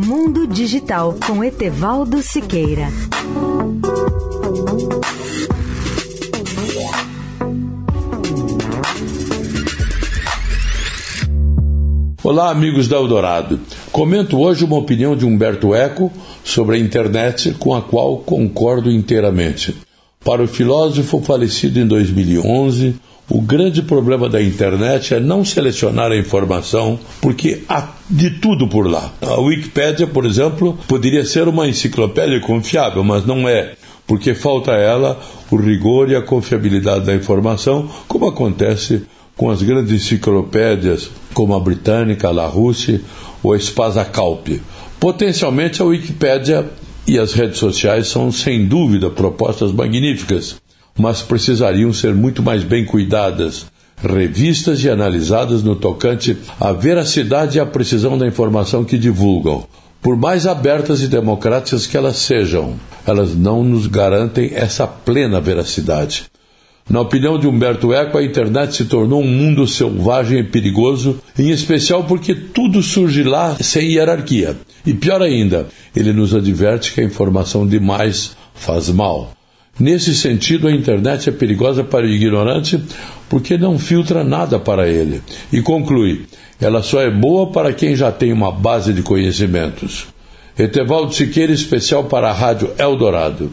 Mundo Digital com Etevaldo Siqueira. Olá, amigos da Eldorado. Comento hoje uma opinião de Humberto Eco sobre a internet com a qual concordo inteiramente. Para o filósofo falecido em 2011, o grande problema da internet é não selecionar a informação, porque há de tudo por lá. A Wikipédia, por exemplo, poderia ser uma enciclopédia confiável, mas não é, porque falta a ela o rigor e a confiabilidade da informação, como acontece com as grandes enciclopédias como a britânica, a La Russe ou a Spasa Calpe. Potencialmente a Wikipédia e as redes sociais são sem dúvida propostas magníficas, mas precisariam ser muito mais bem cuidadas, revistas e analisadas no tocante à veracidade e à precisão da informação que divulgam. Por mais abertas e democráticas que elas sejam, elas não nos garantem essa plena veracidade. Na opinião de Humberto Eco, a internet se tornou um mundo selvagem e perigoso, em especial porque tudo surge lá sem hierarquia. E pior ainda, ele nos adverte que a informação demais faz mal. Nesse sentido, a internet é perigosa para o ignorante porque não filtra nada para ele. E conclui: ela só é boa para quem já tem uma base de conhecimentos. Etevaldo Siqueira, especial para a Rádio Eldorado.